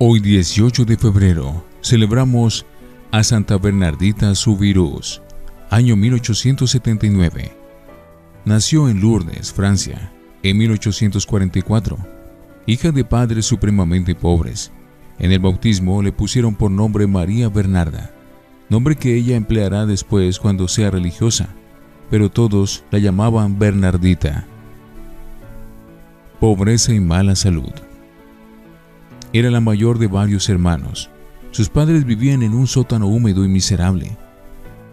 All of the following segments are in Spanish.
Hoy 18 de febrero celebramos a Santa Bernardita Subirús, año 1879. Nació en Lourdes, Francia, en 1844, hija de padres supremamente pobres. En el bautismo le pusieron por nombre María Bernarda, nombre que ella empleará después cuando sea religiosa, pero todos la llamaban Bernardita. Pobreza y mala salud. Era la mayor de varios hermanos. Sus padres vivían en un sótano húmedo y miserable,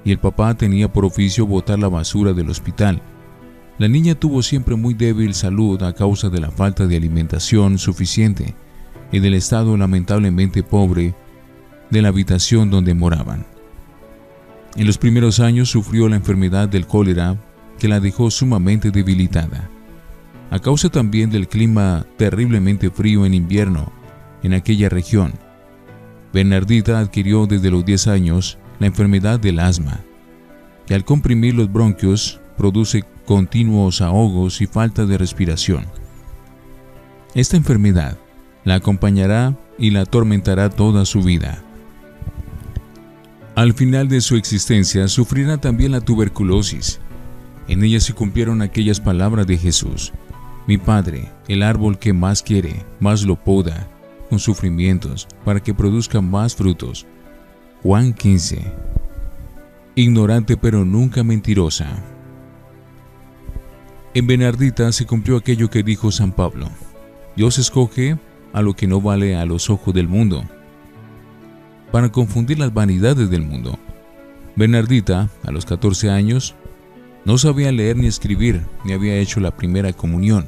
y el papá tenía por oficio botar la basura del hospital. La niña tuvo siempre muy débil salud a causa de la falta de alimentación suficiente y del estado lamentablemente pobre de la habitación donde moraban. En los primeros años sufrió la enfermedad del cólera que la dejó sumamente debilitada. A causa también del clima terriblemente frío en invierno en aquella región. Bernardita adquirió desde los 10 años la enfermedad del asma, que al comprimir los bronquios produce continuos ahogos y falta de respiración. Esta enfermedad la acompañará y la atormentará toda su vida. Al final de su existencia sufrirá también la tuberculosis. En ella se cumplieron aquellas palabras de Jesús. Mi Padre, el árbol que más quiere, más lo poda, sufrimientos para que produzca más frutos. Juan 15. Ignorante pero nunca mentirosa. En Bernardita se cumplió aquello que dijo San Pablo. Dios escoge a lo que no vale a los ojos del mundo, para confundir las vanidades del mundo. Bernardita, a los 14 años, no sabía leer ni escribir, ni había hecho la primera comunión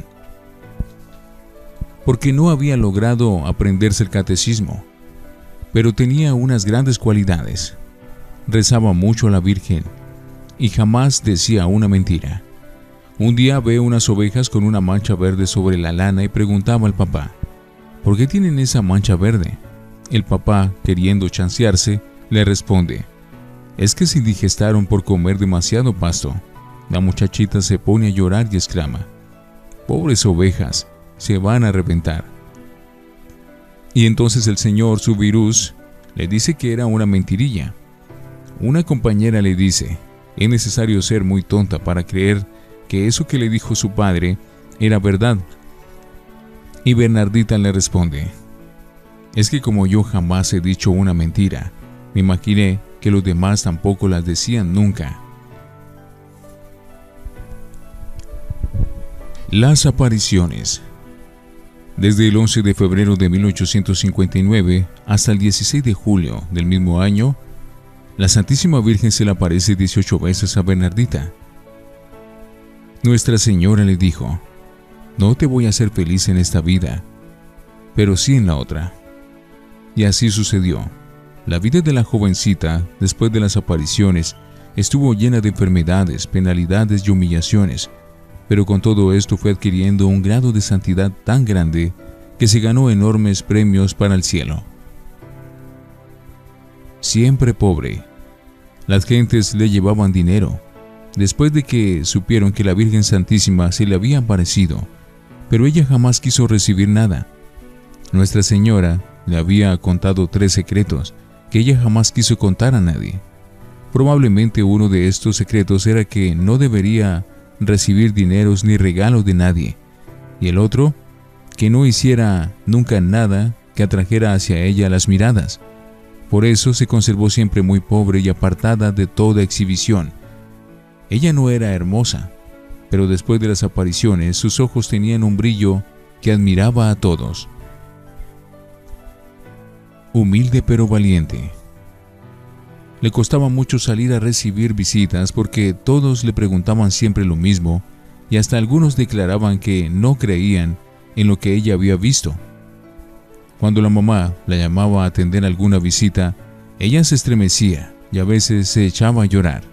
porque no había logrado aprenderse el catecismo, pero tenía unas grandes cualidades. Rezaba mucho a la Virgen y jamás decía una mentira. Un día ve unas ovejas con una mancha verde sobre la lana y preguntaba al papá, ¿por qué tienen esa mancha verde? El papá, queriendo chancearse, le responde, es que se indigestaron por comer demasiado pasto. La muchachita se pone a llorar y exclama, pobres ovejas, se van a reventar. Y entonces el señor Subirus le dice que era una mentirilla. Una compañera le dice, es necesario ser muy tonta para creer que eso que le dijo su padre era verdad. Y Bernardita le responde, es que como yo jamás he dicho una mentira, me imaginé que los demás tampoco las decían nunca. Las apariciones desde el 11 de febrero de 1859 hasta el 16 de julio del mismo año, la Santísima Virgen se le aparece 18 veces a Bernardita. Nuestra Señora le dijo, no te voy a hacer feliz en esta vida, pero sí en la otra. Y así sucedió. La vida de la jovencita, después de las apariciones, estuvo llena de enfermedades, penalidades y humillaciones, pero con todo esto fue adquiriendo un grado de santidad tan grande que se ganó enormes premios para el cielo. Siempre pobre, las gentes le llevaban dinero, después de que supieron que la Virgen Santísima se le había aparecido, pero ella jamás quiso recibir nada. Nuestra Señora le había contado tres secretos que ella jamás quiso contar a nadie. Probablemente uno de estos secretos era que no debería recibir dineros ni regalos de nadie, y el otro, que no hiciera nunca nada que atrajera hacia ella las miradas. Por eso se conservó siempre muy pobre y apartada de toda exhibición. Ella no era hermosa, pero después de las apariciones sus ojos tenían un brillo que admiraba a todos. Humilde pero valiente. Le costaba mucho salir a recibir visitas porque todos le preguntaban siempre lo mismo y hasta algunos declaraban que no creían en lo que ella había visto. Cuando la mamá la llamaba a atender alguna visita, ella se estremecía y a veces se echaba a llorar.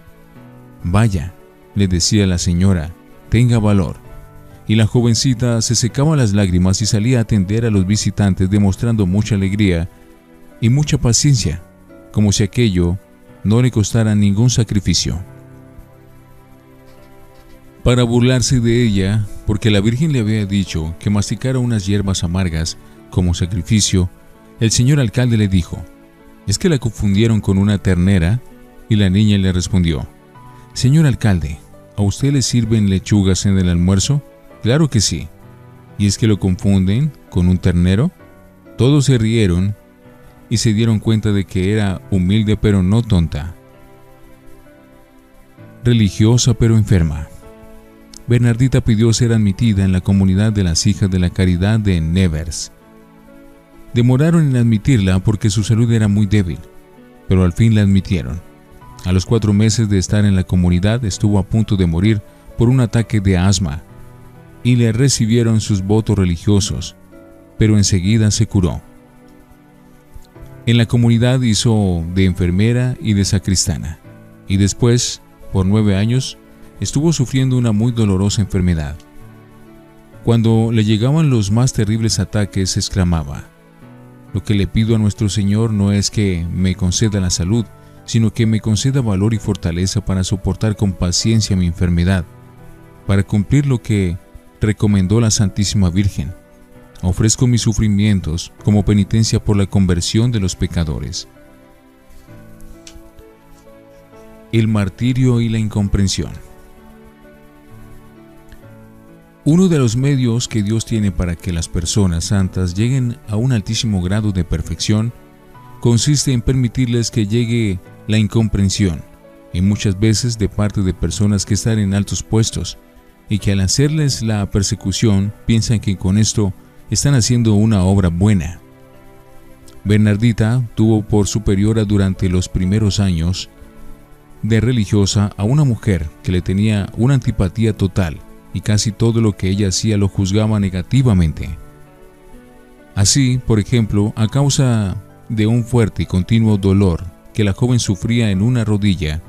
Vaya, le decía la señora, tenga valor. Y la jovencita se secaba las lágrimas y salía a atender a los visitantes demostrando mucha alegría y mucha paciencia, como si aquello no le costara ningún sacrificio. Para burlarse de ella, porque la Virgen le había dicho que masticara unas hierbas amargas como sacrificio, El señor alcalde le dijo, es que la confundieron con una ternera y la niña le respondió, Señor alcalde, ¿a usted le sirven lechugas en el almuerzo? Claro que sí. ¿Y es que lo confunden con un ternero? Todos se rieron y se dieron cuenta de que era humilde pero no tonta. Religiosa pero enferma. Bernardita pidió ser admitida en la comunidad de las hijas de la caridad de Nevers. Demoraron en admitirla porque su salud era muy débil, pero al fin la admitieron. A los cuatro meses de estar en la comunidad estuvo a punto de morir por un ataque de asma y le recibieron sus votos religiosos, pero enseguida se curó. En la comunidad hizo de enfermera y de sacristana, y después, por nueve años, estuvo sufriendo una muy dolorosa enfermedad. Cuando le llegaban los más terribles ataques, exclamaba, Lo que le pido a nuestro Señor no es que me conceda la salud, sino que me conceda valor y fortaleza para soportar con paciencia mi enfermedad, para cumplir lo que recomendó la Santísima Virgen. Ofrezco mis sufrimientos como penitencia por la conversión de los pecadores. El martirio y la incomprensión. Uno de los medios que Dios tiene para que las personas santas lleguen a un altísimo grado de perfección consiste en permitirles que llegue la incomprensión, y muchas veces de parte de personas que están en altos puestos, y que al hacerles la persecución piensan que con esto están haciendo una obra buena. Bernardita tuvo por superiora durante los primeros años de religiosa a una mujer que le tenía una antipatía total y casi todo lo que ella hacía lo juzgaba negativamente. Así, por ejemplo, a causa de un fuerte y continuo dolor que la joven sufría en una rodilla,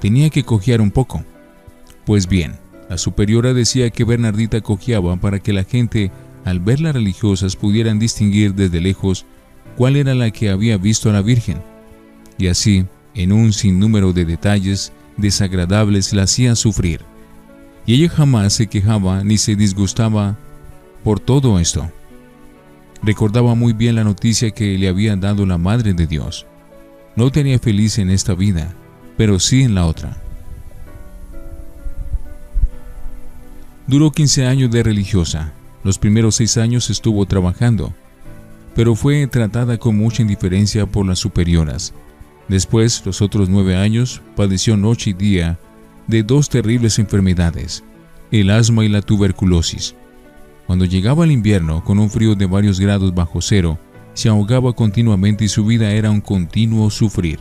tenía que cojear un poco. Pues bien, la superiora decía que Bernardita cojeaba para que la gente, al verla religiosas, pudieran distinguir desde lejos cuál era la que había visto a la Virgen. Y así, en un sinnúmero de detalles desagradables, la hacía sufrir. Y ella jamás se quejaba ni se disgustaba por todo esto. Recordaba muy bien la noticia que le había dado la Madre de Dios. No tenía feliz en esta vida, pero sí en la otra. Duró 15 años de religiosa. Los primeros seis años estuvo trabajando, pero fue tratada con mucha indiferencia por las superioras. Después, los otros nueve años, padeció noche y día de dos terribles enfermedades, el asma y la tuberculosis. Cuando llegaba el invierno, con un frío de varios grados bajo cero, se ahogaba continuamente y su vida era un continuo sufrir.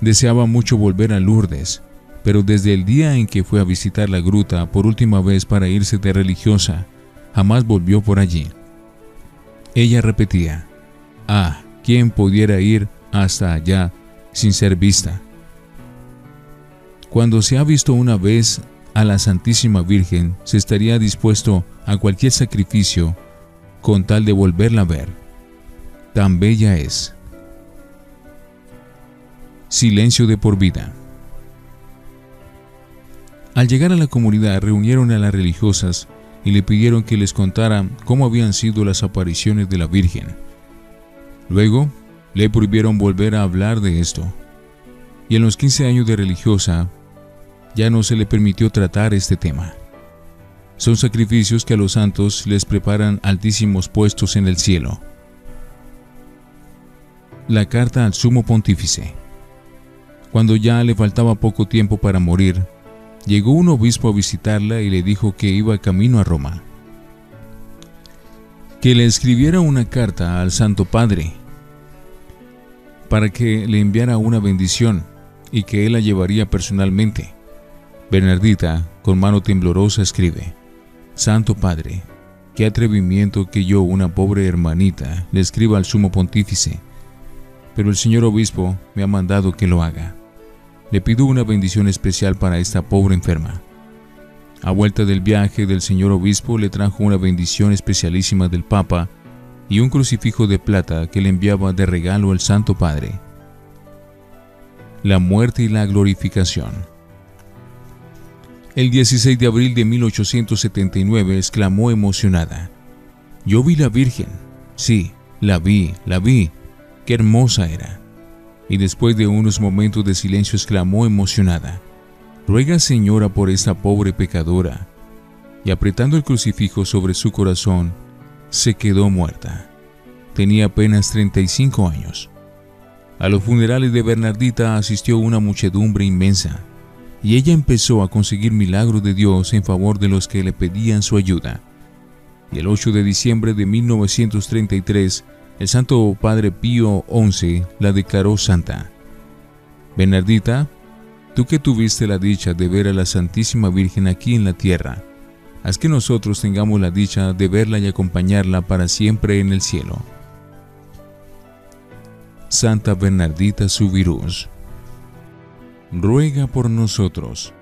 Deseaba mucho volver a Lourdes, pero desde el día en que fue a visitar la gruta por última vez para irse de religiosa, jamás volvió por allí. Ella repetía, ah, ¿quién pudiera ir hasta allá sin ser vista? Cuando se ha visto una vez a la Santísima Virgen, se estaría dispuesto a cualquier sacrificio con tal de volverla a ver tan bella es. Silencio de por vida. Al llegar a la comunidad reunieron a las religiosas y le pidieron que les contara cómo habían sido las apariciones de la Virgen. Luego le prohibieron volver a hablar de esto. Y en los 15 años de religiosa ya no se le permitió tratar este tema. Son sacrificios que a los santos les preparan altísimos puestos en el cielo la carta al sumo pontífice. Cuando ya le faltaba poco tiempo para morir, llegó un obispo a visitarla y le dijo que iba camino a Roma. Que le escribiera una carta al Santo Padre para que le enviara una bendición y que él la llevaría personalmente. Bernardita, con mano temblorosa, escribe, Santo Padre, qué atrevimiento que yo, una pobre hermanita, le escriba al sumo pontífice pero el señor obispo me ha mandado que lo haga. Le pido una bendición especial para esta pobre enferma. A vuelta del viaje del señor obispo le trajo una bendición especialísima del Papa y un crucifijo de plata que le enviaba de regalo el Santo Padre. La muerte y la glorificación. El 16 de abril de 1879 exclamó emocionada, Yo vi la Virgen, sí, La vi, la vi, qué hermosa era. Y después de unos momentos de silencio exclamó emocionada, Ruega Señora por esta pobre pecadora. Y apretando el crucifijo sobre su corazón, se quedó muerta. Tenía apenas 35 años. A los funerales de Bernardita asistió una muchedumbre inmensa, y ella empezó a conseguir milagros de Dios en favor de los que le pedían su ayuda. Y el 8 de diciembre de 1933, el Santo Padre Pío XI la declaró santa. Bernardita, tú que tuviste la dicha de ver a la Santísima Virgen aquí en la tierra, haz que nosotros tengamos la dicha de verla y acompañarla para siempre en el cielo. Santa Bernardita Subirús, ruega por nosotros.